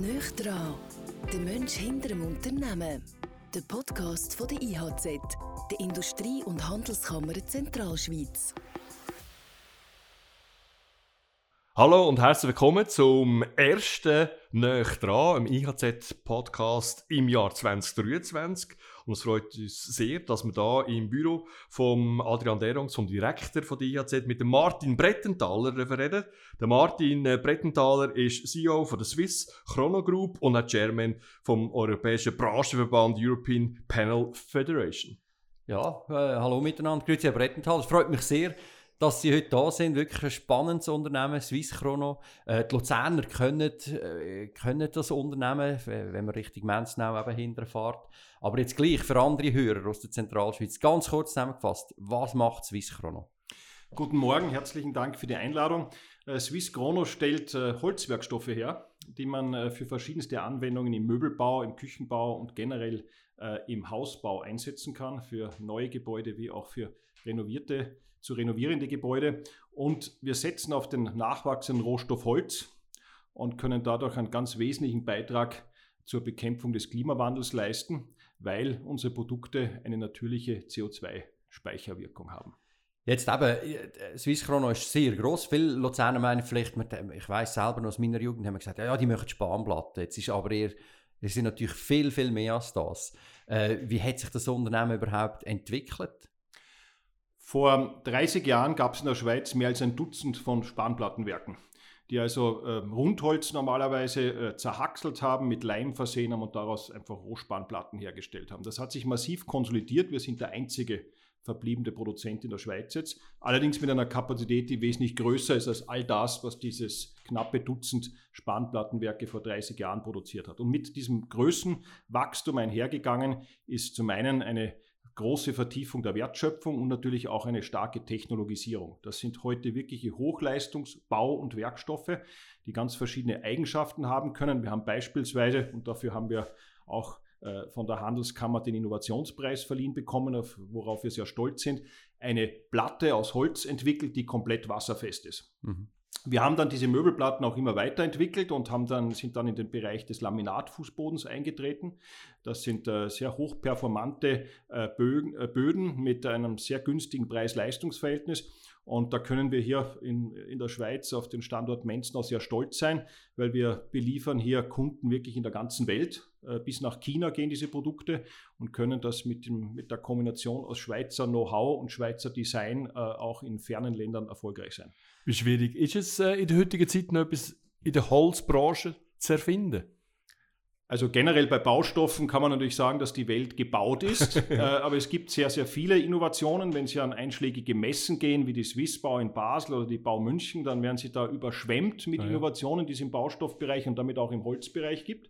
Nicht dran, der Mensch hinter dem Unternehmen. Der Podcast von der IHZ, der Industrie- und Handelskammer Zentralschweiz. Hallo und herzlich willkommen zum ersten «Nöch dran», im IHZ-Podcast im Jahr 2023. Und es freut uns sehr, dass wir da im Büro von Adrian Derungs, vom Direktor von der IHZ, mit dem Martin Brettenthaler reden. Der Martin äh, Brettenthaler ist CEO von der Swiss Chrono Group und auch Chairman vom europäischen Branchenverband European Panel Federation. Ja, äh, hallo miteinander, grüezi Herr Brettenthaler. Es freut mich sehr, dass Sie heute da sind. Wirklich ein spannendes Unternehmen, Swiss Chrono. Äh, die Luzerner können, äh, können das Unternehmen, wenn man richtig Menznau eben hinterfährt. Aber jetzt gleich für andere Hörer aus der Zentralschweiz, ganz kurz zusammengefasst, was macht Swiss Chrono? Guten Morgen, herzlichen Dank für die Einladung. Äh, Swiss Chrono stellt äh, Holzwerkstoffe her, die man äh, für verschiedenste Anwendungen im Möbelbau, im Küchenbau und generell im Hausbau einsetzen kann, für neue Gebäude wie auch für renovierte zu renovierende Gebäude. Und wir setzen auf den nachwachsenden Rohstoff Holz und können dadurch einen ganz wesentlichen Beitrag zur Bekämpfung des Klimawandels leisten, weil unsere Produkte eine natürliche CO2-Speicherwirkung haben. Jetzt eben, äh, Swiss Chrono ist sehr groß. Viele Luzerner meinen vielleicht, ich weiß selber noch aus meiner Jugend, haben gesagt, ja, die möchten Spanplatten. Jetzt ist aber eher, es sind natürlich viel, viel mehr als das. Äh, wie hat sich das Unternehmen überhaupt entwickelt? Vor 30 Jahren gab es in der Schweiz mehr als ein Dutzend von Spanplattenwerken, die also äh, Rundholz normalerweise äh, zerhackselt haben, mit Leim versehen haben und daraus einfach Rohspanplatten hergestellt haben. Das hat sich massiv konsolidiert. Wir sind der einzige verbliebene Produzent in der Schweiz jetzt, allerdings mit einer Kapazität, die wesentlich größer ist als all das, was dieses knappe Dutzend Spanplattenwerke vor 30 Jahren produziert hat. Und mit diesem Größenwachstum einhergegangen ist zum einen eine große Vertiefung der Wertschöpfung und natürlich auch eine starke Technologisierung. Das sind heute wirkliche Hochleistungsbau- und Werkstoffe, die ganz verschiedene Eigenschaften haben können. Wir haben beispielsweise, und dafür haben wir auch äh, von der Handelskammer den Innovationspreis verliehen bekommen, worauf wir sehr stolz sind, eine Platte aus Holz entwickelt, die komplett wasserfest ist. Mhm. Wir haben dann diese Möbelplatten auch immer weiterentwickelt und haben dann, sind dann in den Bereich des Laminatfußbodens eingetreten. Das sind äh, sehr hochperformante äh, Bögen, äh, Böden mit einem sehr günstigen Preis-Leistungs-Verhältnis. Und da können wir hier in, in der Schweiz auf den Standort Menzenau sehr stolz sein, weil wir beliefern hier Kunden wirklich in der ganzen Welt. Äh, bis nach China gehen diese Produkte und können das mit, dem, mit der Kombination aus Schweizer Know-how und Schweizer Design äh, auch in fernen Ländern erfolgreich sein. Wie schwierig ist es äh, in der heutigen Zeit noch etwas in der Holzbranche zu erfinden? Also generell bei Baustoffen kann man natürlich sagen, dass die Welt gebaut ist, äh, aber es gibt sehr, sehr viele Innovationen. Wenn Sie an einschlägige Messen gehen, wie die Swissbau in Basel oder die Bau München, dann werden Sie da überschwemmt mit ja. Innovationen, die es im Baustoffbereich und damit auch im Holzbereich gibt.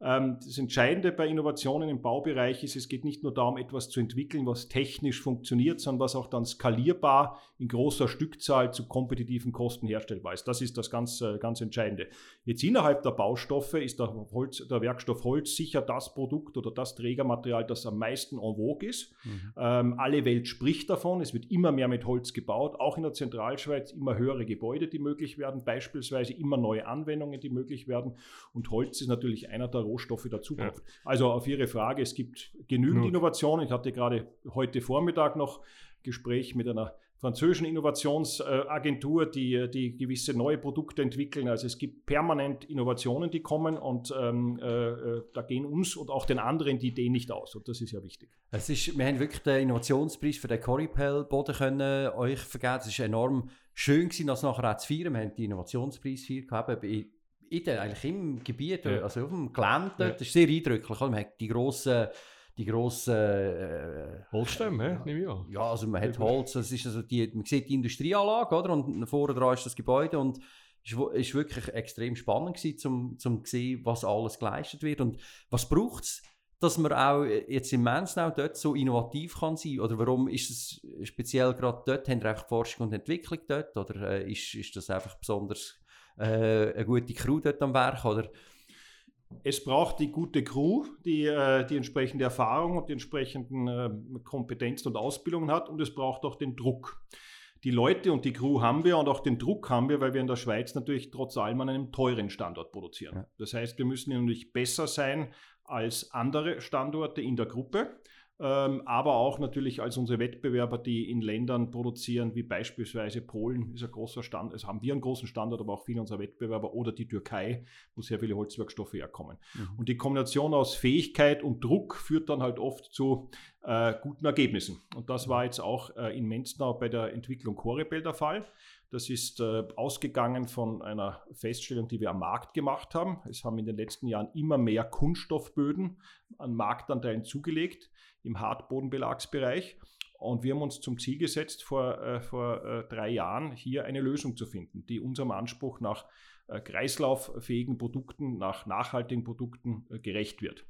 Ähm, das Entscheidende bei Innovationen im Baubereich ist, es geht nicht nur darum, etwas zu entwickeln, was technisch funktioniert, sondern was auch dann skalierbar in großer Stückzahl zu kompetitiven Kosten herstellbar ist. Das ist das ganz, äh, ganz Entscheidende. Jetzt innerhalb der Baustoffe ist der, Holz, der Werkstoff Holz sicher das Produkt oder das Trägermaterial, das am meisten en vogue ist. Mhm. Ähm, alle Welt spricht davon. Es wird immer mehr mit Holz gebaut, auch in der Zentralschweiz immer höhere Gebäude, die möglich werden, beispielsweise immer neue Anwendungen, die möglich werden. Und Holz ist natürlich einer der Rohstoffe der Zukunft. Ja. Also auf Ihre Frage, es gibt genügend. Innovationen. Ich hatte gerade heute Vormittag noch Gespräch mit einer französischen Innovationsagentur, die, die gewisse neue Produkte entwickeln. Also es gibt permanent Innovationen, die kommen und ähm, äh, äh, da gehen uns und auch den anderen die Ideen nicht aus. Und das ist ja wichtig. Es ist, wir haben wirklich den Innovationspreis für den Coripel-Boden können euch vergeben. Es ist enorm schön gewesen, das nachher auch zu feiern. Wir haben den Innovationspreis gehabt, in, eigentlich im Gebiet, ja. also auf dem Gelände. Ja. Das ist sehr eindrücklich. Man hat die grossen die grossen äh, Holzstämme, nehme ich an. Ja, also man hat Holz, das ist also die, man sieht die Industrieanlage, oder? Und vorne dran ist das Gebäude und es war wirklich extrem spannend gewesen, um zu sehen, was alles geleistet wird. Und was braucht es, dass man auch jetzt im Mansnau dort so innovativ kann sein? Oder warum ist es speziell gerade dort, haben einfach Forschung und Entwicklung dort? Oder äh, ist, ist das einfach besonders äh, eine gute Crew dort am Werk? Oder es braucht die gute Crew, die äh, die entsprechende Erfahrung und die entsprechenden äh, Kompetenzen und Ausbildungen hat und es braucht auch den Druck. die Leute und die Crew haben wir und auch den Druck haben wir, weil wir in der Schweiz natürlich trotz allem an einem teuren Standort produzieren. Das heißt, wir müssen natürlich besser sein als andere Standorte in der Gruppe ähm, aber auch natürlich als unsere Wettbewerber, die in Ländern produzieren, wie beispielsweise Polen, ist ein großer Stand, also haben wir einen großen Standort, aber auch viele unserer Wettbewerber oder die Türkei, wo sehr viele Holzwerkstoffe herkommen. Mhm. Und die Kombination aus Fähigkeit und Druck führt dann halt oft zu äh, guten Ergebnissen. Und das war jetzt auch äh, in Menznau bei der Entwicklung Corebel der Fall. Das ist äh, ausgegangen von einer Feststellung, die wir am Markt gemacht haben. Es haben in den letzten Jahren immer mehr Kunststoffböden an Marktanteilen zugelegt im Hartbodenbelagsbereich. Und wir haben uns zum Ziel gesetzt, vor, äh, vor äh, drei Jahren hier eine Lösung zu finden, die unserem Anspruch nach äh, kreislauffähigen Produkten, nach nachhaltigen Produkten äh, gerecht wird.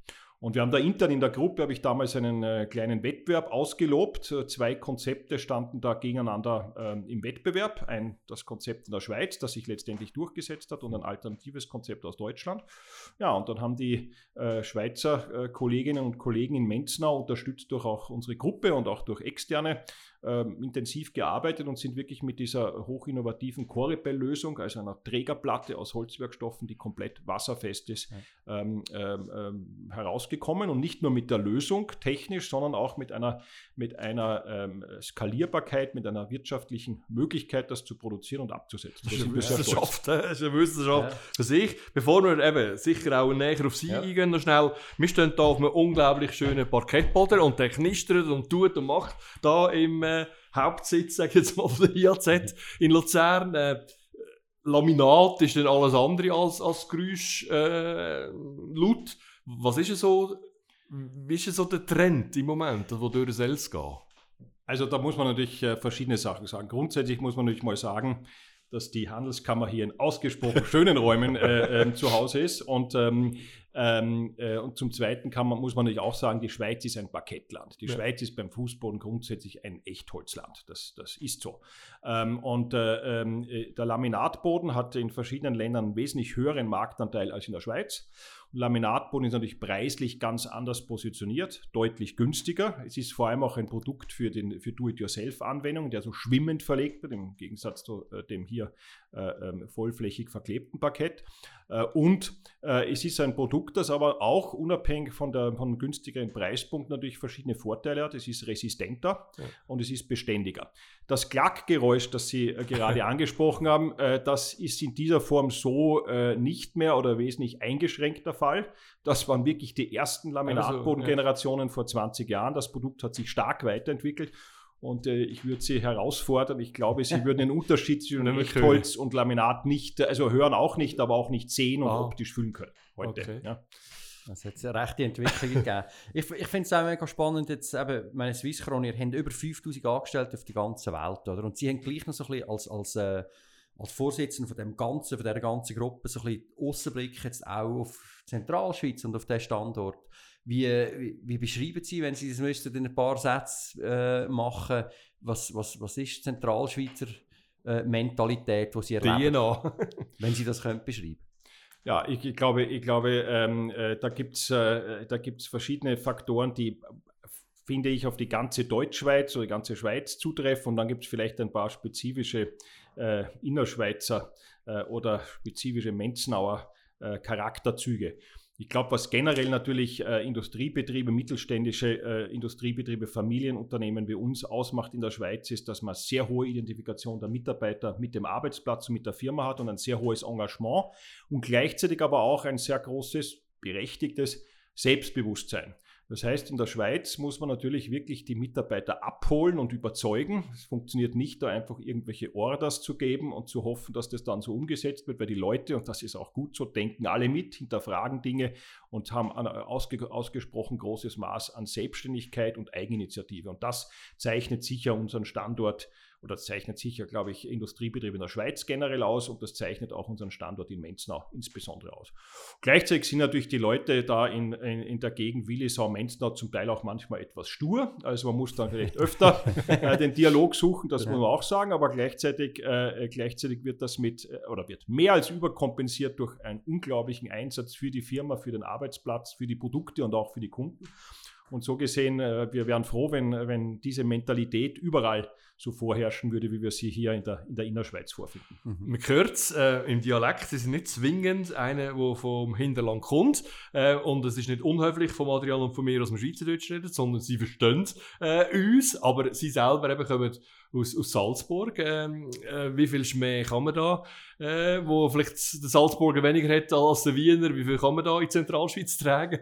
Und wir haben da intern in der Gruppe, habe ich damals einen äh, kleinen Wettbewerb ausgelobt. Äh, zwei Konzepte standen da gegeneinander äh, im Wettbewerb. Ein, das Konzept in der Schweiz, das sich letztendlich durchgesetzt hat, und ein alternatives Konzept aus Deutschland. Ja, und dann haben die äh, Schweizer äh, Kolleginnen und Kollegen in Menznau, unterstützt durch auch unsere Gruppe und auch durch externe, ähm, intensiv gearbeitet und sind wirklich mit dieser hochinnovativen Corepel-Lösung, also einer Trägerplatte aus Holzwerkstoffen, die komplett wasserfest ist, ja. ähm, ähm, ähm, herausgekommen. Und nicht nur mit der Lösung technisch, sondern auch mit einer, mit einer ähm, Skalierbarkeit, mit einer wirtschaftlichen Möglichkeit, das zu produzieren und abzusetzen. Das ist eine Wissenschaft. Das ist eine Wissenschaft ja. für sich. Bevor wir eben sicher auch näher auf Sie ja. eingehen, noch schnell. Wir stehen hier auf einem unglaublich schönen Parkettboden und der knistert und tut und macht da im äh, Hauptsitz, sage ich jetzt mal, von der IAZ in Luzern. Äh, Laminat ist dann alles andere als, als Geräusch äh, laut. Was ist so, wie ist so der Trend im Moment, wo durch das Els geht? Also da muss man natürlich äh, verschiedene Sachen sagen. Grundsätzlich muss man natürlich mal sagen, dass die Handelskammer hier in ausgesprochen schönen Räumen äh, äh, zu Hause ist. Und ähm, ähm, äh, und zum Zweiten kann man, muss man natürlich auch sagen, die Schweiz ist ein Parkettland. Die ja. Schweiz ist beim Fußboden grundsätzlich ein Echtholzland. Das, das ist so. Ähm, und äh, ähm, äh, der Laminatboden hat in verschiedenen Ländern einen wesentlich höheren Marktanteil als in der Schweiz. Laminatboden ist natürlich preislich ganz anders positioniert, deutlich günstiger. Es ist vor allem auch ein Produkt für, für Do-it-yourself-Anwendungen, der so schwimmend verlegt wird, im Gegensatz zu äh, dem hier äh, ähm, vollflächig verklebten Parkett. Äh, und es ist ein Produkt, das aber auch unabhängig von der, vom günstigeren Preispunkt natürlich verschiedene Vorteile hat. Es ist resistenter ja. und es ist beständiger. Das Klackgeräusch, das Sie äh, gerade angesprochen haben, äh, das ist in dieser Form so äh, nicht mehr oder wesentlich eingeschränkter Fall. Das waren wirklich die ersten Laminatbodengenerationen also, ja. vor 20 Jahren. Das Produkt hat sich stark weiterentwickelt. Und äh, ich würde Sie herausfordern. Ich glaube, Sie würden den Unterschied zwischen Echtholz und Laminat nicht, also hören auch nicht, aber auch nicht sehen und ah. optisch fühlen können heute. Okay. Ja. Es hat eine rechte Entwicklung gegeben. Ich, ich finde es auch mega spannend, jetzt eben, meine Swisscron, ihr habt über 5000 Angestellte auf der ganzen Welt, oder? Und sie haben gleich noch so ein bisschen als, als, äh, als Vorsitzender von dem ganzen, von dieser ganzen Gruppe so ein bisschen Aussenblick jetzt auch auf Zentralschweiz und auf diesen Standort. Wie, wie, wie, beschreiben Sie, wenn Sie das müssten in ein paar Sätzen äh, machen, was, was, was ist Zentralschweizer äh, Mentalität, die Sie erleben? DNA. wenn Sie das können beschreiben ja, ich, ich, glaube, ich glaube ähm, äh, da gibt es äh, verschiedene Faktoren, die, finde ich, auf die ganze Deutschschweiz oder die ganze Schweiz zutreffen. Und dann gibt es vielleicht ein paar spezifische äh, Innerschweizer äh, oder spezifische Menznauer äh, Charakterzüge. Ich glaube, was generell natürlich äh, Industriebetriebe, mittelständische äh, Industriebetriebe, Familienunternehmen wie uns ausmacht in der Schweiz, ist, dass man sehr hohe Identifikation der Mitarbeiter mit dem Arbeitsplatz und mit der Firma hat und ein sehr hohes Engagement und gleichzeitig aber auch ein sehr großes, berechtigtes Selbstbewusstsein. Das heißt, in der Schweiz muss man natürlich wirklich die Mitarbeiter abholen und überzeugen. Es funktioniert nicht, da einfach irgendwelche Orders zu geben und zu hoffen, dass das dann so umgesetzt wird, weil die Leute, und das ist auch gut so, denken alle mit, hinterfragen Dinge und haben ein ausge ausgesprochen großes Maß an Selbstständigkeit und Eigeninitiative. Und das zeichnet sicher unseren Standort oder das zeichnet sicher, glaube ich, Industriebetriebe in der Schweiz generell aus und das zeichnet auch unseren Standort in Menznau insbesondere aus. Gleichzeitig sind natürlich die Leute da in, in, in der Gegend Willisau, Menznau zum Teil auch manchmal etwas stur. Also man muss dann vielleicht öfter äh, den Dialog suchen, das ja. muss man auch sagen, aber gleichzeitig, äh, gleichzeitig wird das mit äh, oder wird mehr als überkompensiert durch einen unglaublichen Einsatz für die Firma, für den Arbeitsplatz, für die Produkte und auch für die Kunden. Und so gesehen, äh, wir wären froh, wenn, wenn diese Mentalität überall so vorherrschen würde, wie wir sie hier in der, in der Innerschweiz vorfinden. Mhm. Man hört es äh, im Dialekt, es ist nicht zwingend einer, der vom Hinterland kommt äh, und es ist nicht unhöflich von Adrian und von mir, dass wir Schweizerdeutsch reden, sondern sie verstehen äh, uns, aber sie selber eben kommen aus, aus Salzburg. Ähm, äh, wie viel Schmäh kann man da, äh, wo vielleicht der Salzburger weniger hat als der Wiener, wie viel kann man da in Zentralschweiz tragen?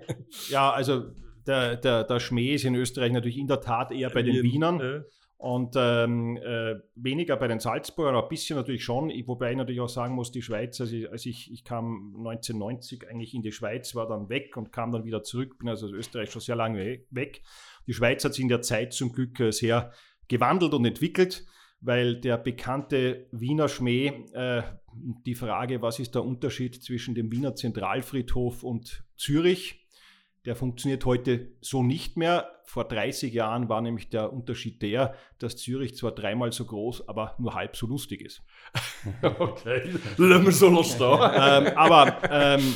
ja, also der, der, der Schmäh ist in Österreich natürlich in der Tat eher bei den Wienern. Ja. Und ähm, äh, weniger bei den Salzburgern, aber ein bisschen natürlich schon. Wobei ich natürlich auch sagen muss, die Schweiz, also ich, also ich, ich kam 1990 eigentlich in die Schweiz, war dann weg und kam dann wieder zurück, bin also aus Österreich schon sehr lange weg. Die Schweiz hat sich in der Zeit zum Glück äh, sehr gewandelt und entwickelt, weil der bekannte Wiener Schmäh, äh, die Frage, was ist der Unterschied zwischen dem Wiener Zentralfriedhof und Zürich, der funktioniert heute so nicht mehr. Vor 30 Jahren war nämlich der Unterschied der, dass Zürich zwar dreimal so groß, aber nur halb so lustig ist. okay, lassen wir so noch stehen. ähm, aber ähm,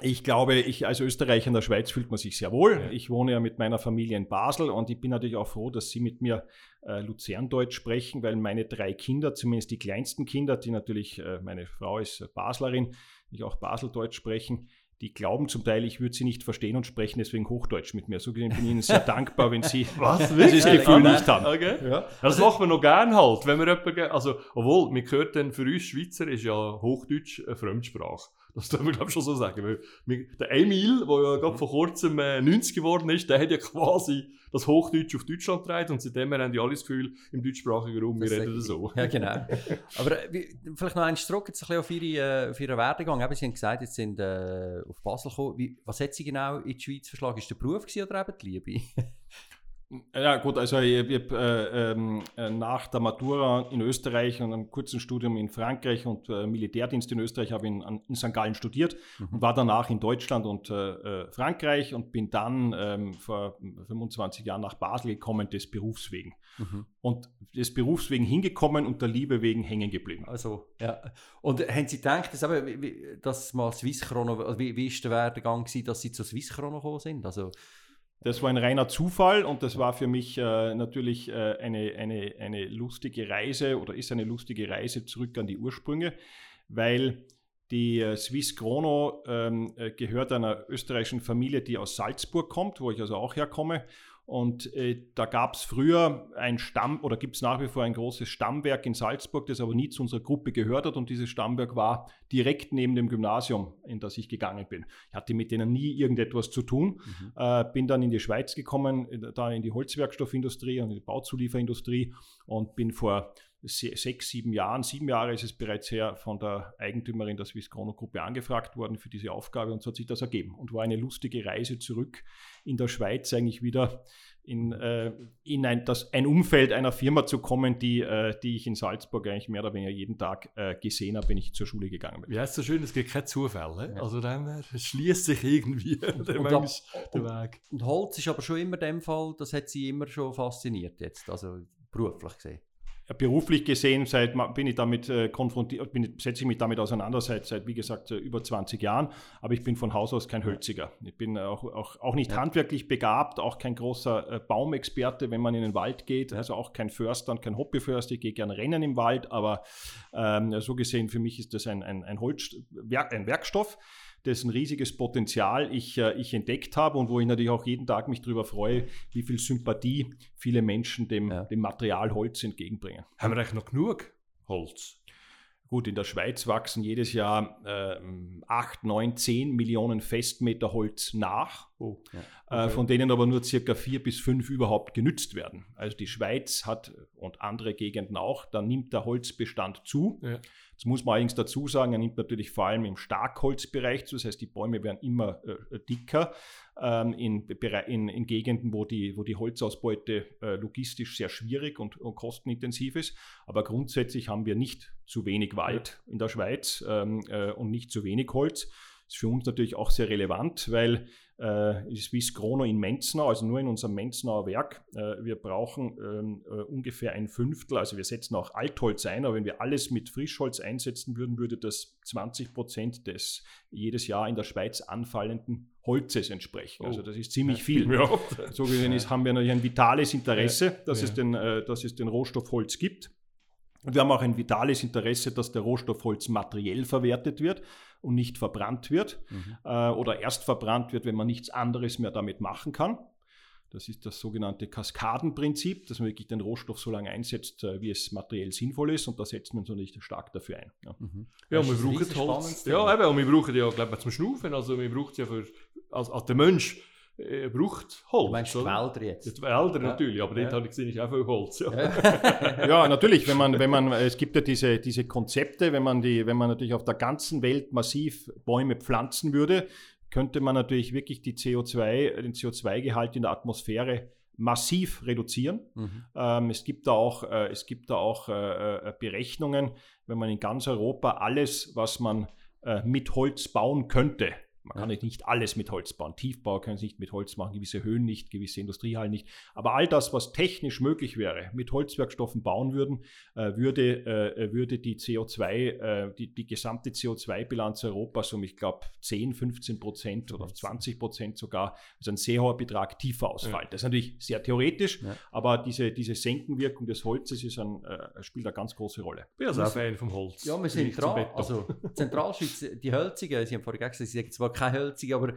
ich glaube, ich als Österreicher in der Schweiz fühlt man sich sehr wohl. Ja. Ich wohne ja mit meiner Familie in Basel und ich bin natürlich auch froh, dass Sie mit mir äh, Luzerndeutsch sprechen, weil meine drei Kinder, zumindest die kleinsten Kinder, die natürlich, äh, meine Frau ist Baslerin, ich auch Baseldeutsch sprechen, die glauben zum Teil, ich würde sie nicht verstehen und sprechen deswegen Hochdeutsch mit mir. So gesehen bin ich Ihnen sehr dankbar, wenn Sie Was, dieses Gefühl nicht haben. Okay. Ja. Das also, machen wir noch gern halt, wenn wir jemanden, also, obwohl, mir gehört dann für uns Schweizer ist ja Hochdeutsch eine Fremdsprache. Das darf man glaube ich schon so sagen. Weil der Emil, der ja gerade vor kurzem äh, 90 geworden ist, der hat ja quasi das Hochdeutsch auf Deutschland getragen und seitdem haben die alle das Gefühl, im deutschsprachigen Raum, wir reden so. Ja, genau. Aber äh, vielleicht noch eins zurück jetzt ein bisschen auf Ihre, äh, auf Ihre Werdegang. Eben, Sie haben gesagt, jetzt sind äh, auf Basel gekommen. Wie, was hat Sie genau in die Schweiz verschlagen? Ist der Beruf oder eben die Liebe? Ja gut, also ich, ich äh, ähm, äh, nach der Matura in Österreich und einem kurzen Studium in Frankreich und äh, Militärdienst in Österreich habe ich in, in St. Gallen studiert mhm. und war danach in Deutschland und äh, äh, Frankreich und bin dann ähm, vor 25 Jahren nach Basel gekommen, des Berufs wegen. Mhm. Und des Berufs wegen hingekommen und der Liebe wegen hängen geblieben. Also, ja. Und haben Sie gedacht, dass, eben, wie, dass mal Swiss Chrono, also wie, wie ist der Werdegang gewesen, dass Sie zu Swiss Chrono gekommen sind? Also, das war ein reiner Zufall und das war für mich äh, natürlich äh, eine, eine, eine lustige Reise oder ist eine lustige Reise zurück an die Ursprünge, weil die äh, Swiss Chrono ähm, äh, gehört einer österreichischen Familie, die aus Salzburg kommt, wo ich also auch herkomme. Und äh, da gab es früher ein Stamm oder gibt es nach wie vor ein großes Stammwerk in Salzburg, das aber nie zu unserer Gruppe gehört hat. Und dieses Stammwerk war direkt neben dem Gymnasium, in das ich gegangen bin. Ich hatte mit denen nie irgendetwas zu tun. Mhm. Äh, bin dann in die Schweiz gekommen, da in die Holzwerkstoffindustrie und in die Bauzulieferindustrie und bin vor sechs, sieben Jahren, sieben Jahre ist es bereits her, von der Eigentümerin der Swiss Chrono Gruppe angefragt worden für diese Aufgabe und so hat sich das ergeben und war eine lustige Reise zurück in der Schweiz eigentlich wieder in, äh, in ein, das, ein Umfeld einer Firma zu kommen, die, äh, die ich in Salzburg eigentlich mehr oder weniger jeden Tag äh, gesehen habe, wenn ich zur Schule gegangen bin. Ja, ist so schön, es gibt keine Zufälle. Ja. Also dann schließt sich irgendwie der, und, der Weg. Und Holz ist aber schon immer dem Fall, das hat sie immer schon fasziniert jetzt, also beruflich gesehen beruflich gesehen seit, bin ich damit äh, konfrontiert, bin, setze ich mich damit auseinander seit, seit wie gesagt, äh, über 20 Jahren. Aber ich bin von Haus aus kein Hölziger. Ich bin auch, auch, auch nicht ja. handwerklich begabt, auch kein großer äh, Baumexperte, wenn man in den Wald geht. Also auch kein Förster und kein Hobbyförster. Ich gehe gerne rennen im Wald, aber ähm, so gesehen für mich ist das ein, ein, ein, Holz, ein Werkstoff dessen riesiges Potenzial ich, äh, ich entdeckt habe und wo ich natürlich auch jeden Tag mich darüber freue, wie viel Sympathie viele Menschen dem, ja. dem Material Holz entgegenbringen. Haben wir eigentlich noch genug Holz? Gut, in der Schweiz wachsen jedes Jahr äh, 8, 9, 10 Millionen Festmeter Holz nach, oh, ja, äh, okay. äh, von denen aber nur circa 4 bis 5 überhaupt genützt werden. Also die Schweiz hat und andere Gegenden auch, da nimmt der Holzbestand zu. Ja. Das muss man allerdings dazu sagen, er nimmt natürlich vor allem im Starkholzbereich zu, das heißt, die Bäume werden immer äh, dicker ähm, in, in, in, Gegenden, wo die, wo die Holzausbeute äh, logistisch sehr schwierig und, und, kostenintensiv ist. Aber grundsätzlich haben wir nicht zu wenig Wald in der Schweiz ähm, äh, und nicht zu wenig Holz. Das ist für uns natürlich auch sehr relevant, weil äh, Swiss Chrono in Menznau, also nur in unserem Menznauer Werk, äh, wir brauchen ähm, äh, ungefähr ein Fünftel, also wir setzen auch Altholz ein, aber wenn wir alles mit Frischholz einsetzen würden, würde das 20 Prozent des jedes Jahr in der Schweiz anfallenden Holzes entsprechen. Also oh. das ist ziemlich viel. Ja. So gesehen ist, haben wir natürlich ein vitales Interesse, dass, ja. Es den, äh, dass es den Rohstoff Holz gibt. Und wir haben auch ein vitales Interesse, dass der Rohstoff Holz materiell verwertet wird und nicht verbrannt wird mhm. äh, oder erst verbrannt wird, wenn man nichts anderes mehr damit machen kann. Das ist das sogenannte Kaskadenprinzip, dass man wirklich den Rohstoff so lange einsetzt, äh, wie es materiell sinnvoll ist. Und da setzt man so nicht stark dafür ein. Ja, mhm. ja und wir brauchen Holz. Ja, eben, und wir brauchen ja, glaube ich, zum Schnaufen. Also, wir brauchen ja für, als, als der Mensch äh, braucht Holz. Du meinst die Wälder jetzt? Die Wälder ja. natürlich, aber ja. dort habe ich gesehen, ist auch viel Holz. Ja, ja natürlich, wenn man, wenn man, es gibt ja diese, diese Konzepte, wenn man, die, wenn man natürlich auf der ganzen Welt massiv Bäume pflanzen würde, könnte man natürlich wirklich die CO2, den CO2-Gehalt in der Atmosphäre massiv reduzieren. Mhm. Ähm, es gibt da auch, äh, es gibt da auch äh, äh Berechnungen, wenn man in ganz Europa alles, was man äh, mit Holz bauen könnte, man kann nicht alles mit Holz bauen. Tiefbau können Sie nicht mit Holz machen, gewisse Höhen nicht, gewisse Industriehallen nicht. Aber all das, was technisch möglich wäre, mit Holzwerkstoffen bauen würden, äh, würde, äh, würde die CO2, äh, die, die gesamte CO2-Bilanz Europas um, ich glaube, 10, 15 Prozent oder 20 Prozent sogar, also ein sehr hoher Betrag tiefer ausfallen. Ja. Das ist natürlich sehr theoretisch, ja. aber diese, diese Senkenwirkung des Holzes ist ein, äh, spielt eine ganz große Rolle. Ich bin also auch Fan vom Holz. Ja, wir sind dran. Also Zentralschweiz, die Hölzigen, Sie haben vorhin gesagt, Sie sagen zwar keine Hölzige, aber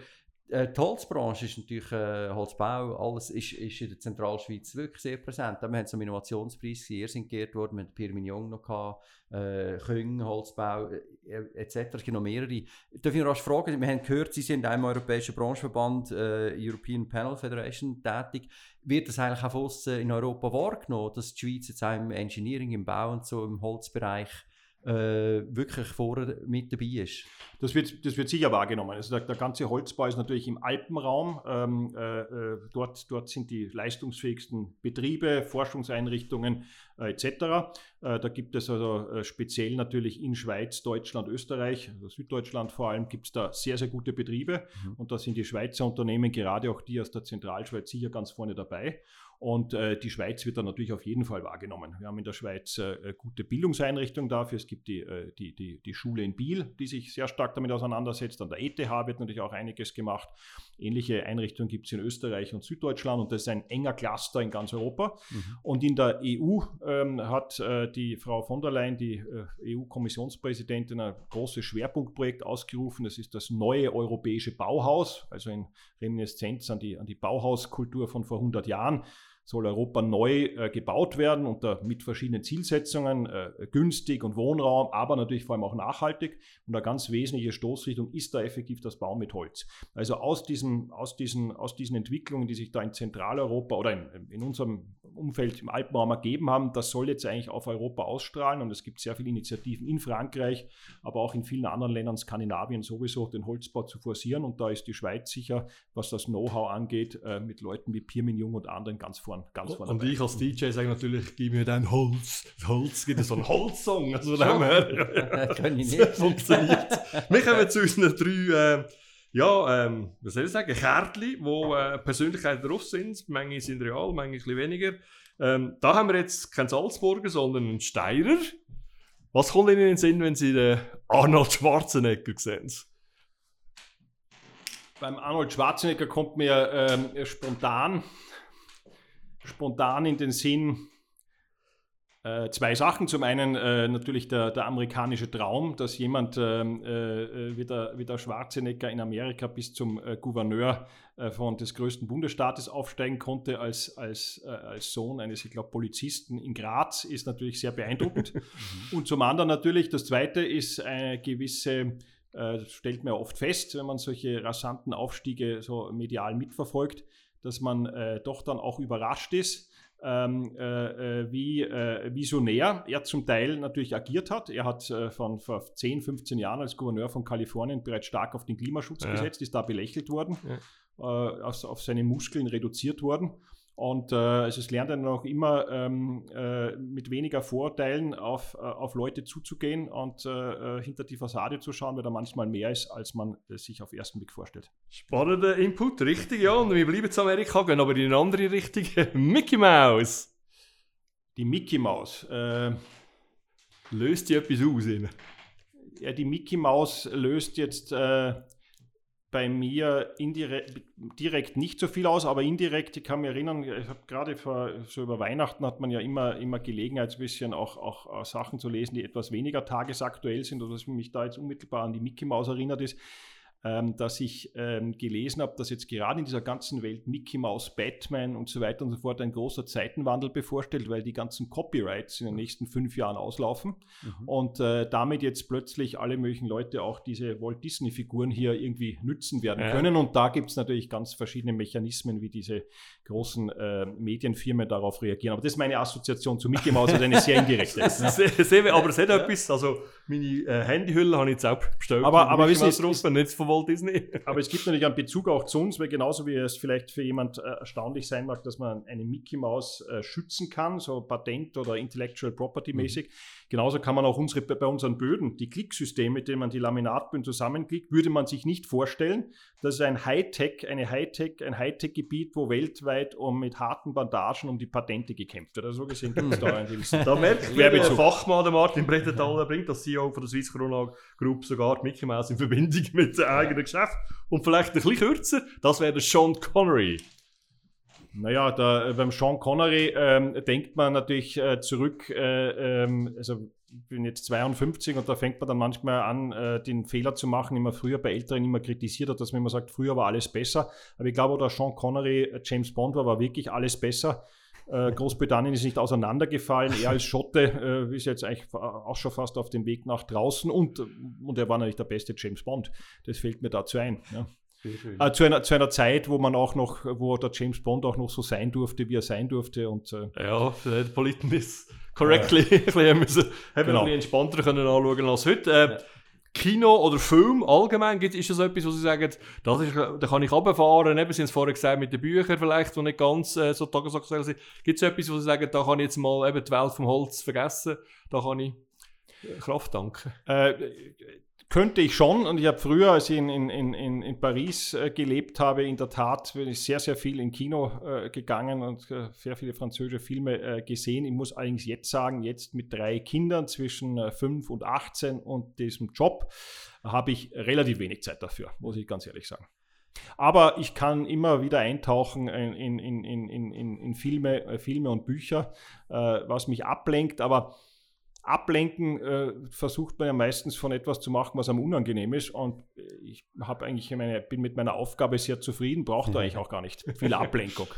äh, die Holzbranche ist natürlich, äh, Holzbau, alles ist, ist in der Zentralschweiz wirklich sehr präsent. Wir haben einen Innovationspreis, ihr sind geehrt worden, wir hatten Pierre Mignon noch, gehabt, äh, Küng, Holzbau äh, etc. Es gibt noch mehrere. Darf ich noch rasch fragen, wir haben gehört, Sie sind in einem europäischen Branchenverband, äh, European Panel Federation, tätig. Wird das eigentlich auch in Europa wahrgenommen, dass die Schweiz jetzt auch im Engineering, im Bau und so, im Holzbereich äh, wirklich vorne mit dabei ist. Das wird, das wird sicher wahrgenommen. Also der, der ganze Holzbau ist natürlich im Alpenraum. Ähm, äh, äh dort, dort sind die leistungsfähigsten Betriebe, Forschungseinrichtungen äh, etc. Äh, da gibt es also äh, speziell natürlich in Schweiz, Deutschland, Österreich, also Süddeutschland vor allem, gibt es da sehr, sehr gute Betriebe. Mhm. Und da sind die Schweizer Unternehmen, gerade auch die aus der Zentralschweiz, sicher ganz vorne dabei. Und äh, die Schweiz wird dann natürlich auf jeden Fall wahrgenommen. Wir haben in der Schweiz äh, äh gute Bildungseinrichtungen dafür. Es gibt die, äh, die, die, die Schule in Biel, die sich sehr stark damit auseinandersetzt. An der ETH wird natürlich auch einiges gemacht. Ähnliche Einrichtungen gibt es in Österreich und Süddeutschland und das ist ein enger Cluster in ganz Europa. Mhm. Und in der EU ähm, hat äh, die Frau von der Leyen, die äh, EU-Kommissionspräsidentin, ein großes Schwerpunktprojekt ausgerufen. Das ist das neue europäische Bauhaus, also in Reminiszenz an die, an die Bauhauskultur von vor 100 Jahren soll Europa neu äh, gebaut werden unter, mit verschiedenen Zielsetzungen, äh, günstig und Wohnraum, aber natürlich vor allem auch nachhaltig. Und eine ganz wesentliche Stoßrichtung ist da effektiv das Bauen mit Holz. Also aus diesen, aus diesen, aus diesen Entwicklungen, die sich da in Zentraleuropa oder in, in unserem Umfeld im Alpenraum ergeben haben, das soll jetzt eigentlich auf Europa ausstrahlen. Und es gibt sehr viele Initiativen in Frankreich, aber auch in vielen anderen Ländern, Skandinavien sowieso, den Holzbau zu forcieren. Und da ist die Schweiz sicher, was das Know-how angeht, äh, mit Leuten wie Pirmin Jung und anderen ganz vorne vorn, ganz vorne. Und ich als DJ sage natürlich, gib mir dein Holz. Holz, gibt es so einen Holzsong. Also von dem her. Kann ich nicht. funktioniert. Wir kommen zu unseren drei, äh, ja, ähm, was soll ich sagen, Kärtchen, wo äh, Persönlichkeiten drauf sind. Manche sind real, manche ein bisschen weniger. Ähm, da haben wir jetzt keinen Salzburger, sondern einen Steirer. Was kommt Ihnen in den Sinn, wenn Sie den Arnold Schwarzenegger sehen? Beim Arnold Schwarzenegger kommt mir ähm, spontan spontan in den Sinn äh, zwei Sachen. Zum einen äh, natürlich der, der, amerikanische Traum, dass jemand ähm, äh, wie, der, wie der Schwarzenegger in Amerika bis zum äh, Gouverneur äh, von des größten Bundesstaates aufsteigen konnte als, als, äh, als Sohn eines, ich glaube, Polizisten in Graz, ist natürlich sehr beeindruckend. Mhm. Und zum anderen natürlich, das zweite ist eine gewisse das stellt man ja oft fest, wenn man solche rasanten Aufstiege so medial mitverfolgt, dass man äh, doch dann auch überrascht ist, ähm, äh, äh, wie äh, visionär er zum Teil natürlich agiert hat. Er hat äh, von vor 10, 15 Jahren als Gouverneur von Kalifornien bereits stark auf den Klimaschutz ja. gesetzt, ist da belächelt worden, ja. Äh, auf, auf seine Muskeln reduziert worden. Und äh, also es lernt dann auch immer ähm, äh, mit weniger Vorurteilen auf, äh, auf Leute zuzugehen und äh, äh, hinter die Fassade zu schauen, weil da manchmal mehr ist, als man sich auf ersten Blick vorstellt. Spannender Input, richtig, ja. Und wir bleiben zu Amerika, gehen aber in eine andere Richtung. Mickey Mouse. Die Mickey Mouse. Äh, löst die etwas aus? Ihnen? Ja, die Mickey Mouse löst jetzt bei mir indirekt, direkt nicht so viel aus, aber indirekt, ich kann mich erinnern, ich habe gerade vor, so über Weihnachten hat man ja immer, immer Gelegenheit, ein bisschen auch, auch Sachen zu lesen, die etwas weniger tagesaktuell sind oder was mich da jetzt unmittelbar an die Mickey Mouse erinnert ist ähm, dass ich ähm, gelesen habe, dass jetzt gerade in dieser ganzen Welt Mickey Mouse, Batman und so weiter und so fort ein großer Zeitenwandel bevorstellt, weil die ganzen Copyrights in den nächsten fünf Jahren auslaufen mhm. und äh, damit jetzt plötzlich alle möglichen Leute auch diese Walt Disney-Figuren hier irgendwie nützen werden ja. können. Und da gibt es natürlich ganz verschiedene Mechanismen, wie diese großen äh, Medienfirmen darauf reagieren. Aber das ist meine Assoziation zu Mickey Mouse, also eine sehr indirekte. ja. aber es hat etwas, also meine äh, Handyhülle habe ich jetzt auch bestellt. Aber, aber wissen Sie, von Walt Disney. aber es gibt natürlich einen Bezug auch zu uns, weil genauso wie es vielleicht für jemand äh, erstaunlich sein mag, dass man eine Mickey Mouse äh, schützen kann, so Patent- oder Intellectual Property-mäßig, mhm. Genauso kann man auch unsere, bei unseren Böden, die Klicksysteme, mit denen man die Laminatböden zusammenklickt, würde man sich nicht vorstellen, dass ein Hightech, eine Hightech, ein Hightech-Gebiet, wo weltweit um mit harten Bandagen um die Patente gekämpft wird. Also so gesehen gibt es da einen gewissen Da merkt der Fachmann, der Martin Brettenthaler, bringt das CEO von der Swiss Corona Group sogar Mickey Mouse in Verbindung mit dem eigenen Geschäft. Und vielleicht ein bisschen kürzer, das wäre der Sean Connery. Naja, da, äh, beim Sean Connery ähm, denkt man natürlich äh, zurück, äh, ähm, also ich bin jetzt 52 und da fängt man dann manchmal an, äh, den Fehler zu machen, man früher bei Älteren immer kritisiert hat, dass man immer sagt, früher war alles besser. Aber ich glaube, wo der Sean Connery äh, James Bond war, war wirklich alles besser. Äh, Großbritannien ist nicht auseinandergefallen. Er als Schotte äh, ist jetzt eigentlich auch schon fast auf dem Weg nach draußen und, und er war natürlich der beste James Bond. Das fällt mir dazu ein. Ja. Äh, zu, einer, zu einer Zeit, wo man auch noch, wo der James Bond auch noch so sein durfte, wie er sein durfte. Und, äh, ja, der Politeness correctly. Ja. haben wir genau. ein entspannter können anschauen als heute. Äh, ja. Kino oder Film allgemein, gibt, ist das etwas, wo Sie sagen, das ist, da kann ich runterfahren, eben, Sie haben es vorher gesagt, mit den Büchern vielleicht, die nicht ganz äh, so tagesaktuell sind. Gibt es etwas, wo Sie sagen, da kann ich jetzt mal eben die Welt vom Holz vergessen, da kann ich Kraft danken? Äh, könnte ich schon. Und ich habe früher, als ich in, in, in, in Paris äh, gelebt habe, in der Tat bin ich sehr, sehr viel in Kino äh, gegangen und äh, sehr viele französische Filme äh, gesehen. Ich muss allerdings jetzt sagen, jetzt mit drei Kindern zwischen äh, 5 und 18 und diesem Job habe ich relativ wenig Zeit dafür, muss ich ganz ehrlich sagen. Aber ich kann immer wieder eintauchen in, in, in, in, in Filme, Filme und Bücher, was mich ablenkt. Aber Ablenken äh, versucht man ja meistens von etwas zu machen, was einem unangenehm ist. Und ich habe eigentlich meine, bin mit meiner Aufgabe sehr zufrieden, braucht eigentlich auch gar nicht viel Ablenkung.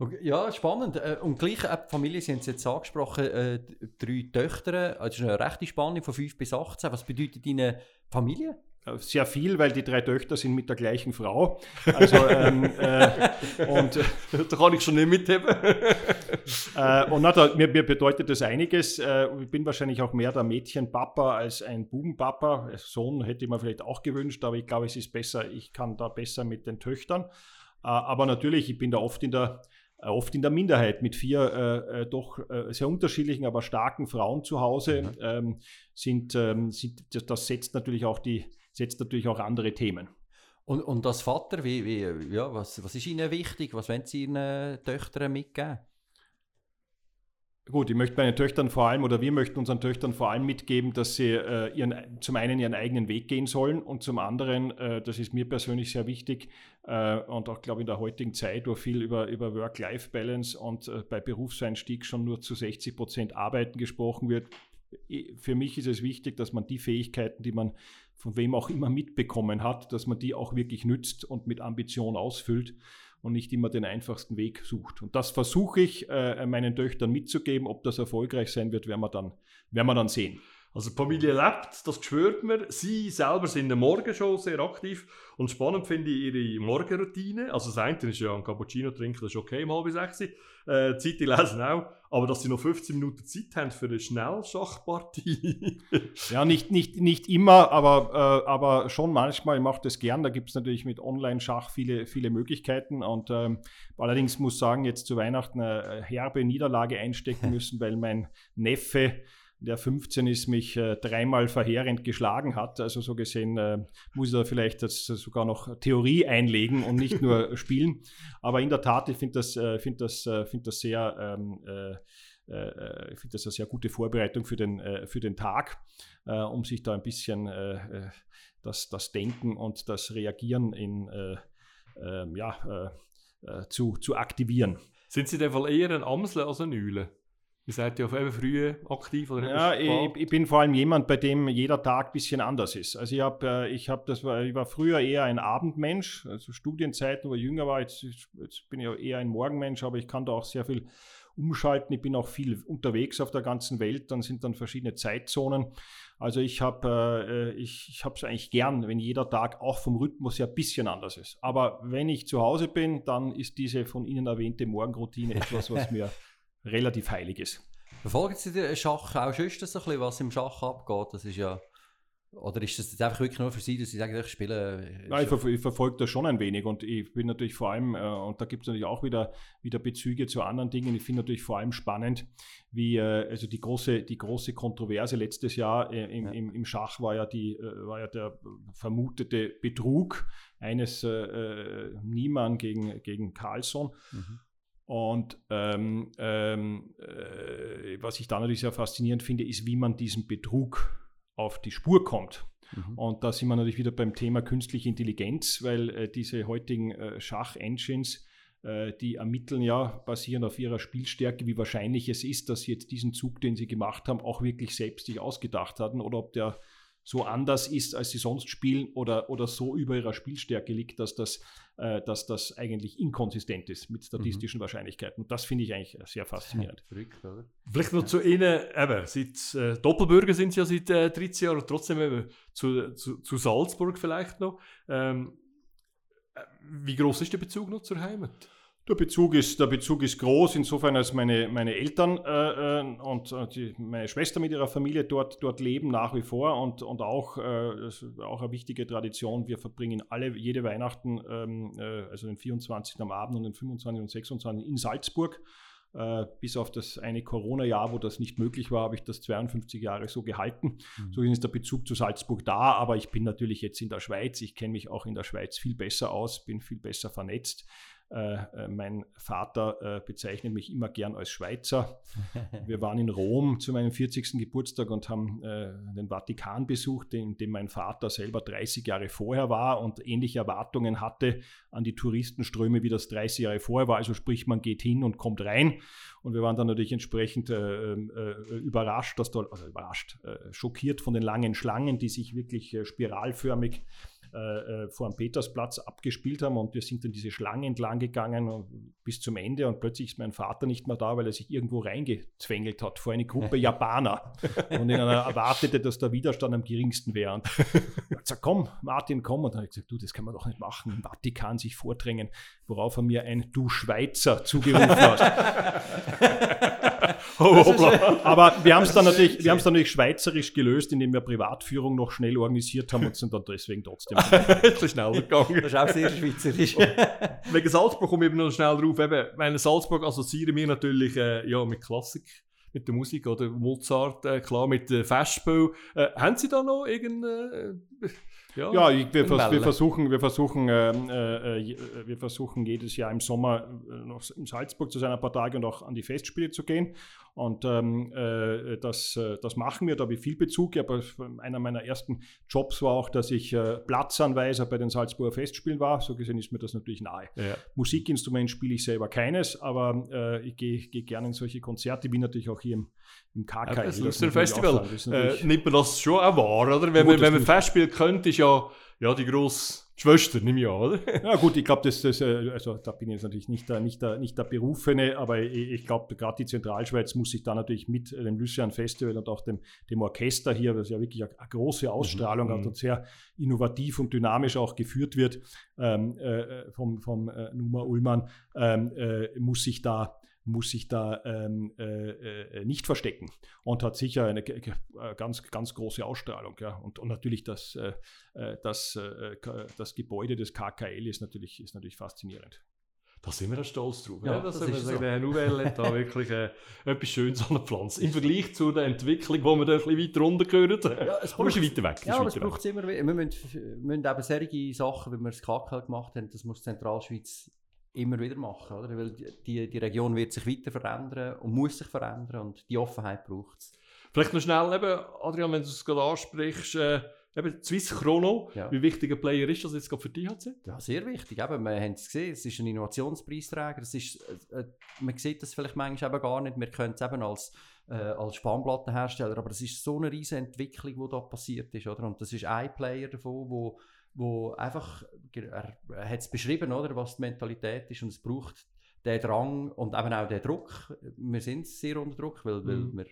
Okay, ja, spannend. Äh, und gleich äh, Familie, Sie haben es jetzt angesprochen, äh, drei Töchter, also eine rechte Spannung von 5 bis 18. Was bedeutet Ihnen Familie? Sehr viel, weil die drei Töchter sind mit der gleichen Frau. Also, ähm, äh, und, äh, da kann ich schon nicht mitheben. äh, und na, da, mir, mir, bedeutet das einiges. Äh, ich bin wahrscheinlich auch mehr der Mädchenpapa als ein Bubenpapa. Sohn hätte ich mir vielleicht auch gewünscht, aber ich glaube, es ist besser, ich kann da besser mit den Töchtern. Äh, aber natürlich, ich bin da oft in der äh, oft in der Minderheit mit vier äh, doch äh, sehr unterschiedlichen, aber starken Frauen zu Hause mhm. ähm, sind, ähm, sind, das setzt natürlich auch die setzt natürlich auch andere Themen. Und, und als Vater, wie, wie, ja, was, was ist Ihnen wichtig? Was wollen Sie Ihren Töchtern mitgeben? Gut, ich möchte meinen Töchtern vor allem, oder wir möchten unseren Töchtern vor allem mitgeben, dass sie äh, ihren, zum einen ihren eigenen Weg gehen sollen und zum anderen, äh, das ist mir persönlich sehr wichtig äh, und auch, glaube ich, in der heutigen Zeit, wo viel über, über Work-Life-Balance und äh, bei Berufseinstieg schon nur zu 60 Prozent Arbeiten gesprochen wird. Für mich ist es wichtig, dass man die Fähigkeiten, die man von wem auch immer mitbekommen hat, dass man die auch wirklich nützt und mit Ambition ausfüllt und nicht immer den einfachsten Weg sucht. Und das versuche ich äh, meinen Töchtern mitzugeben. Ob das erfolgreich sein wird, werden wir dann, werden wir dann sehen. Also die Familie lebt, das spürt man. Sie selber sind am Morgen schon sehr aktiv. Und spannend finde ich ihre Morgenroutine. Also das eine ist ja ein Cappuccino trinken, das ist okay, um halb sechs. Äh, Zeit lesen auch. Aber dass sie noch 15 Minuten Zeit haben für eine Schnellschachpartie. ja, nicht, nicht, nicht immer, aber, äh, aber schon manchmal. Ich mache das gern. Da gibt es natürlich mit Online-Schach viele, viele Möglichkeiten. Und ähm, allerdings muss sagen, jetzt zu Weihnachten eine herbe Niederlage einstecken müssen, weil mein Neffe der 15 ist, mich äh, dreimal verheerend geschlagen hat. Also so gesehen äh, muss er vielleicht das, sogar noch Theorie einlegen und nicht nur spielen. Aber in der Tat, ich finde das, äh, find das, äh, find das sehr, ähm, äh, äh, ich finde das eine sehr gute Vorbereitung für den, für den Tag, um sich da ein bisschen das, das Denken und das Reagieren in, ähm, ja, zu, zu aktivieren. Sind Sie denn wohl eher ein Amsel als ein Eule? Ihr seid ja auf eben früh aktiv oder Ja, ich, ich, bin vor allem jemand, bei dem jeder Tag ein bisschen anders ist. Also ich habe, äh, ich habe, das war, ich war früher eher ein Abendmensch, also Studienzeiten, wo ich jünger war. Jetzt, jetzt bin ich eher ein Morgenmensch, aber ich kann da auch sehr viel umschalten. Ich bin auch viel unterwegs auf der ganzen Welt. Dann sind dann verschiedene Zeitzonen. Also ich habe, äh, ich, ich habe es eigentlich gern, wenn jeder Tag auch vom Rhythmus her ein bisschen anders ist. Aber wenn ich zu Hause bin, dann ist diese von Ihnen erwähnte Morgenroutine etwas, was mir relativ heilig ist. Verfolgen Sie den Schach auch das ein bisschen, was im Schach abgeht? Das ist ja oder ist das jetzt einfach wirklich nur für Sie, dass Sie sagen, ich spiele? Äh, Nein, ich, ver ich, verfolge das schon ein wenig und ich bin natürlich vor allem, äh, und da gibt es natürlich auch wieder, wieder Bezüge zu anderen Dingen, ich finde natürlich vor allem spannend, wie äh, also die große, die große Kontroverse letztes Jahr äh, im, ja. im, im, Schach war ja, die, äh, war ja der vermutete Betrug eines äh, Niemann gegen, gegen Carlsson. Mhm. Und ähm, ähm, äh, was ich da natürlich sehr faszinierend finde, ist, wie man diesem Betrug auf die Spur kommt. Mhm. Und da sind wir natürlich wieder beim Thema künstliche Intelligenz, weil äh, diese heutigen äh, Schach-Engines, äh, die ermitteln ja, basieren auf ihrer Spielstärke, wie wahrscheinlich es ist, dass sie jetzt diesen Zug, den sie gemacht haben, auch wirklich selbst sich ausgedacht hatten oder ob der so anders ist, als sie sonst spielen oder, oder so über ihrer Spielstärke liegt, dass das, äh, dass das eigentlich inkonsistent ist mit statistischen mhm. Wahrscheinlichkeiten. Und das finde ich eigentlich sehr faszinierend. Verrückt, oder? Vielleicht noch zu Ihnen, eben, seit äh, Doppelbürger sind Sie ja seit äh, 13 Jahren, trotzdem eben zu, zu, zu Salzburg vielleicht noch. Ähm, äh, wie groß ist der Bezug noch zur Heimat? Der Bezug ist, der Bezug ist groß, insofern als meine, meine Eltern äh, äh und äh, die, meine Schwester mit ihrer Familie dort, dort leben nach wie vor und, und auch, äh, auch eine wichtige Tradition. Wir verbringen alle, jede Weihnachten, ähm, äh, also den 24. am Abend und den 25. und 26. in Salzburg. Äh, bis auf das eine Corona-Jahr, wo das nicht möglich war, habe ich das 52 Jahre so gehalten. Mhm. So ist der Bezug zu Salzburg da, aber ich bin natürlich jetzt in der Schweiz. Ich kenne mich auch in der Schweiz viel besser aus, bin viel besser vernetzt. Äh, äh, mein Vater äh, bezeichnet mich immer gern als Schweizer. Wir waren in Rom zu meinem 40. Geburtstag und haben äh, den Vatikan besucht, in dem mein Vater selber 30 Jahre vorher war und ähnliche Erwartungen hatte an die Touristenströme, wie das 30 Jahre vorher war. Also sprich, man geht hin und kommt rein. Und wir waren dann natürlich entsprechend äh, äh, überrascht, dass dort, also überrascht, schockiert von den langen Schlangen, die sich wirklich spiralförmig äh, äh, vor dem Petersplatz abgespielt haben. Und wir sind dann diese Schlange entlang gegangen bis zum Ende. Und plötzlich ist mein Vater nicht mehr da, weil er sich irgendwo reingezwängelt hat vor eine Gruppe Japaner. Und er erwartete, dass der Widerstand am geringsten wäre. Und ich habe gesagt, komm, Martin, komm. Und dann habe ich gesagt, du, das kann man doch nicht machen, im Vatikan sich vordrängen, worauf er mir ein Du Schweizer zugerufen hat. oh, Aber wir haben es dann natürlich, wir haben es dann natürlich schweizerisch gelöst, indem wir Privatführung noch schnell organisiert haben und sind dann deswegen trotzdem ist schneller gegangen. Das ist auch sehr schweizerisch. Wegen Salzburg komme ich eben noch schnell drauf. Eben, meine Salzburg assoziieren wir natürlich äh, ja, mit Klassik mit der Musik oder Mozart, äh, klar, mit äh, Festspiel. Äh, haben Sie da noch irgendeine äh, ja, ja ich, wir, vers wir, versuchen, wir, versuchen, ähm, äh, äh, wir versuchen jedes Jahr im Sommer äh, noch in Salzburg zu sein, ein paar Tage und auch an die Festspiele zu gehen. Und ähm, äh, das, äh, das machen wir, da habe ich viel Bezug. Aber einer meiner ersten Jobs war auch, dass ich äh, Platzanweiser bei den Salzburger Festspielen war. So gesehen ist mir das natürlich nahe. Ja. Musikinstrument spiele ich selber keines, aber ich gehe geh gerne in solche Konzerte, wie natürlich auch hier im, im KK. Ja, das Luxor Festival. Äh, nimmt man das schon auch wahr, oder? Wenn, man, wenn man Festspiel könnte, ist ja, ja die grosse Schwester, nehme ich an, oder? Ja gut, ich glaube, das, das, äh, also da bin ich jetzt natürlich nicht der, nicht der, nicht der Berufene, aber ich, ich glaube, gerade die Zentralschweiz muss sich da natürlich mit dem Lucian Festival und auch dem, dem Orchester hier, das ja wirklich eine, eine große Ausstrahlung mhm. hat und sehr innovativ und dynamisch auch geführt wird ähm, äh, vom, vom äh, Numa Ullmann, ähm, äh, muss sich da muss sich da ähm, äh, äh, nicht verstecken und hat sicher eine äh, ganz, ganz große Ausstrahlung. Ja. Und, und natürlich das, äh, äh das, äh, das Gebäude des KKL ist natürlich, ist natürlich faszinierend. Da sind wir stolz drauf. Ja, ja das das ist so. Der Herr hat da wirklich äh, etwas Schönes an der Pflanze. Im Vergleich zu der Entwicklung, wo wir da ein bisschen weiter runter gehört. Ja, es braucht, weiter weg. Ja, aber es braucht immer wieder. Wir müssen, müssen eben solche Sachen, wie wir das KKL gemacht haben, das muss Zentralschweiz immer wieder machen, oder? Weil die, die Region wird sich weiter verändern und muss sich verändern und die Offenheit braucht es. Vielleicht noch schnell, eben, Adrian, wenn du es gerade ansprichst, äh, eben Swiss Chrono, ja. wie wichtiger Player ist das jetzt gerade für dich? Ja, sehr wichtig. Eben, wir haben es gesehen, es ist ein Innovationspreisträger. Es ist, äh, man sieht das vielleicht manchmal eben gar nicht. Wir können es eben als, äh, als Spannplattenhersteller, aber es ist so eine riesige Entwicklung, die da passiert ist. Oder? Und das ist ein Player davon, wo wo einfach, er, er hat es beschrieben, oder, was die Mentalität ist und es braucht den Drang und eben auch den Druck. Wir sind sehr unter Druck, weil, mhm. weil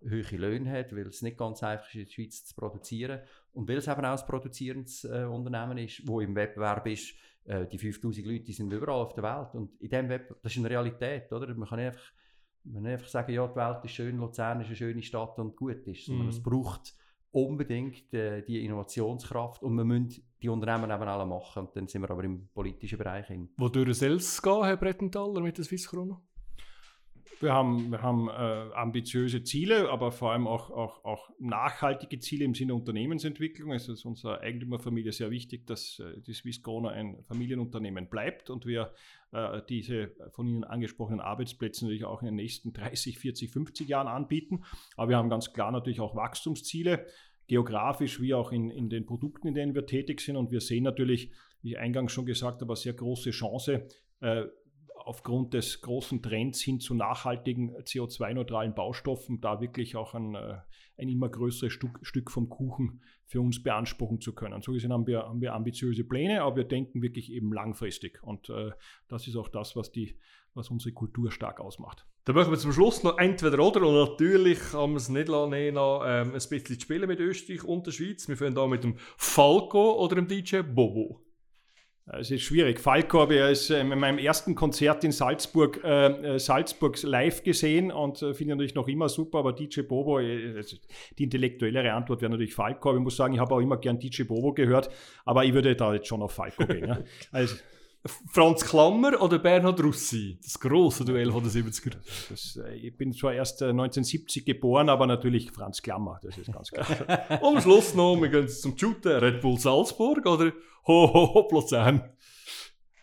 wir hohe Löhne hat, weil es nicht ganz einfach ist, in der Schweiz zu produzieren und weil es eben auch ein produzierendes äh, Unternehmen ist, wo im Wettbewerb ist, äh, die 5000 Leute die sind überall auf der Welt und in dem Web, das ist eine Realität, oder? Man kann nicht einfach, man kann nicht einfach sagen, ja, die Welt ist schön, Luzern ist eine schöne Stadt und gut ist, sondern mhm. es braucht unbedingt äh, die Innovationskraft und wir müssen die Unternehmen eben alle machen. Und dann sind wir aber im politischen Bereich hin. Wodurch soll es gehen, Herr Brettenthaler, mit der Swiss Chrono? Wir haben, wir haben äh, ambitiöse Ziele, aber vor allem auch, auch, auch nachhaltige Ziele im Sinne Unternehmensentwicklung. Es ist unserer Eigentümerfamilie sehr wichtig, dass äh, die Swiss Chrono ein Familienunternehmen bleibt und wir äh, diese von Ihnen angesprochenen Arbeitsplätze natürlich auch in den nächsten 30, 40, 50 Jahren anbieten. Aber wir haben ganz klar natürlich auch Wachstumsziele geografisch wie auch in, in den Produkten, in denen wir tätig sind. Und wir sehen natürlich, wie ich eingangs schon gesagt habe, eine sehr große Chance, äh, aufgrund des großen Trends hin zu nachhaltigen CO2-neutralen Baustoffen da wirklich auch ein, äh, ein immer größeres Stück, Stück, vom Kuchen für uns beanspruchen zu können. So gesehen haben wir, haben wir ambitiöse Pläne, aber wir denken wirklich eben langfristig. Und äh, das ist auch das, was, die, was unsere Kultur stark ausmacht. Dann machen wir zum Schluss noch entweder oder. Und natürlich kann man es nicht lassen, noch, ähm, ein bisschen zu spielen mit Österreich und der Schweiz. Wir fangen da mit dem Falco oder dem DJ Bobo. Es ist schwierig. Falco habe ich als, äh, in meinem ersten Konzert in Salzburg, äh, äh Salzburg live gesehen und äh, finde ich natürlich noch immer super, aber DJ Bobo, äh, die intellektuellere Antwort wäre natürlich Falco. Aber ich muss sagen, ich habe auch immer gern DJ Bobo gehört, aber ich würde da jetzt schon auf Falco gehen. Ja. Also, Franz Klammer oder Bernhard Russi? Das große Duell von den 70er. Das, äh, ich bin zwar erst 1970 geboren, aber natürlich Franz Klammer, das ist ganz klar. Und am Schluss noch, wir gehen zum Shooten, Red Bull Salzburg oder Ho Ho Ho?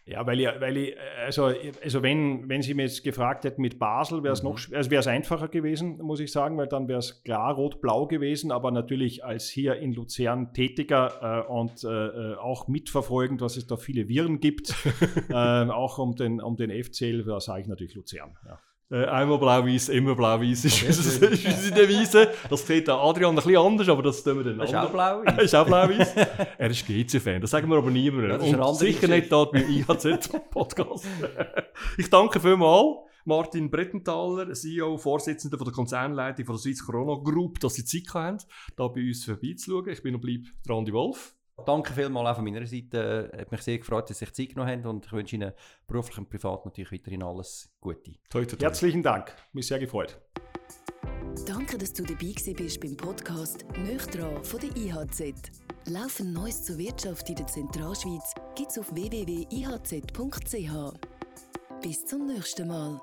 Ja, weil ich, weil ich also, also wenn, wenn Sie mir jetzt gefragt hätten mit Basel, wäre es mhm. noch, also wäre es einfacher gewesen, muss ich sagen, weil dann wäre es klar rot-blau gewesen, aber natürlich als hier in Luzern Tätiger äh, und äh, auch mitverfolgend, was es da viele Viren gibt, äh, auch um den, um den FCL, da sage ich natürlich Luzern. Ja. Äh, einmal blau-weiß, immer blau-weiß ist, ist unsere Devise. Das sieht der Adrian ein bisschen anders, aber das tun wir dann Das ist auch blau-weiß. ist auch blau-weiß. er ist GC-Fan, das sagen wir aber niemandem. Und sicher nicht da beim IHZ-Podcast. ich danke vielmals. Martin Brettenthaler, CEO, Vorsitzender von der Konzernleitung von der Swiss Chrono Group, dass Sie Zeit haben, da bei uns vorbeizuschauen. Ich bin und bleibe Randi Wolf. Danke vielmals auch von meiner Seite. Es hat mich sehr gefreut, dass Sie sich Zeit genommen haben und ich wünsche Ihnen beruflich und privat natürlich weiterhin alles Gute. Toi, toi, toi. Herzlichen Dank. Mich sehr gefreut. Danke, dass du dabei bist beim Podcast «Nöchtran» von der IHZ. Laufend Neues zur Wirtschaft in der Zentralschweiz gibt es auf www.ihz.ch. Bis zum nächsten Mal.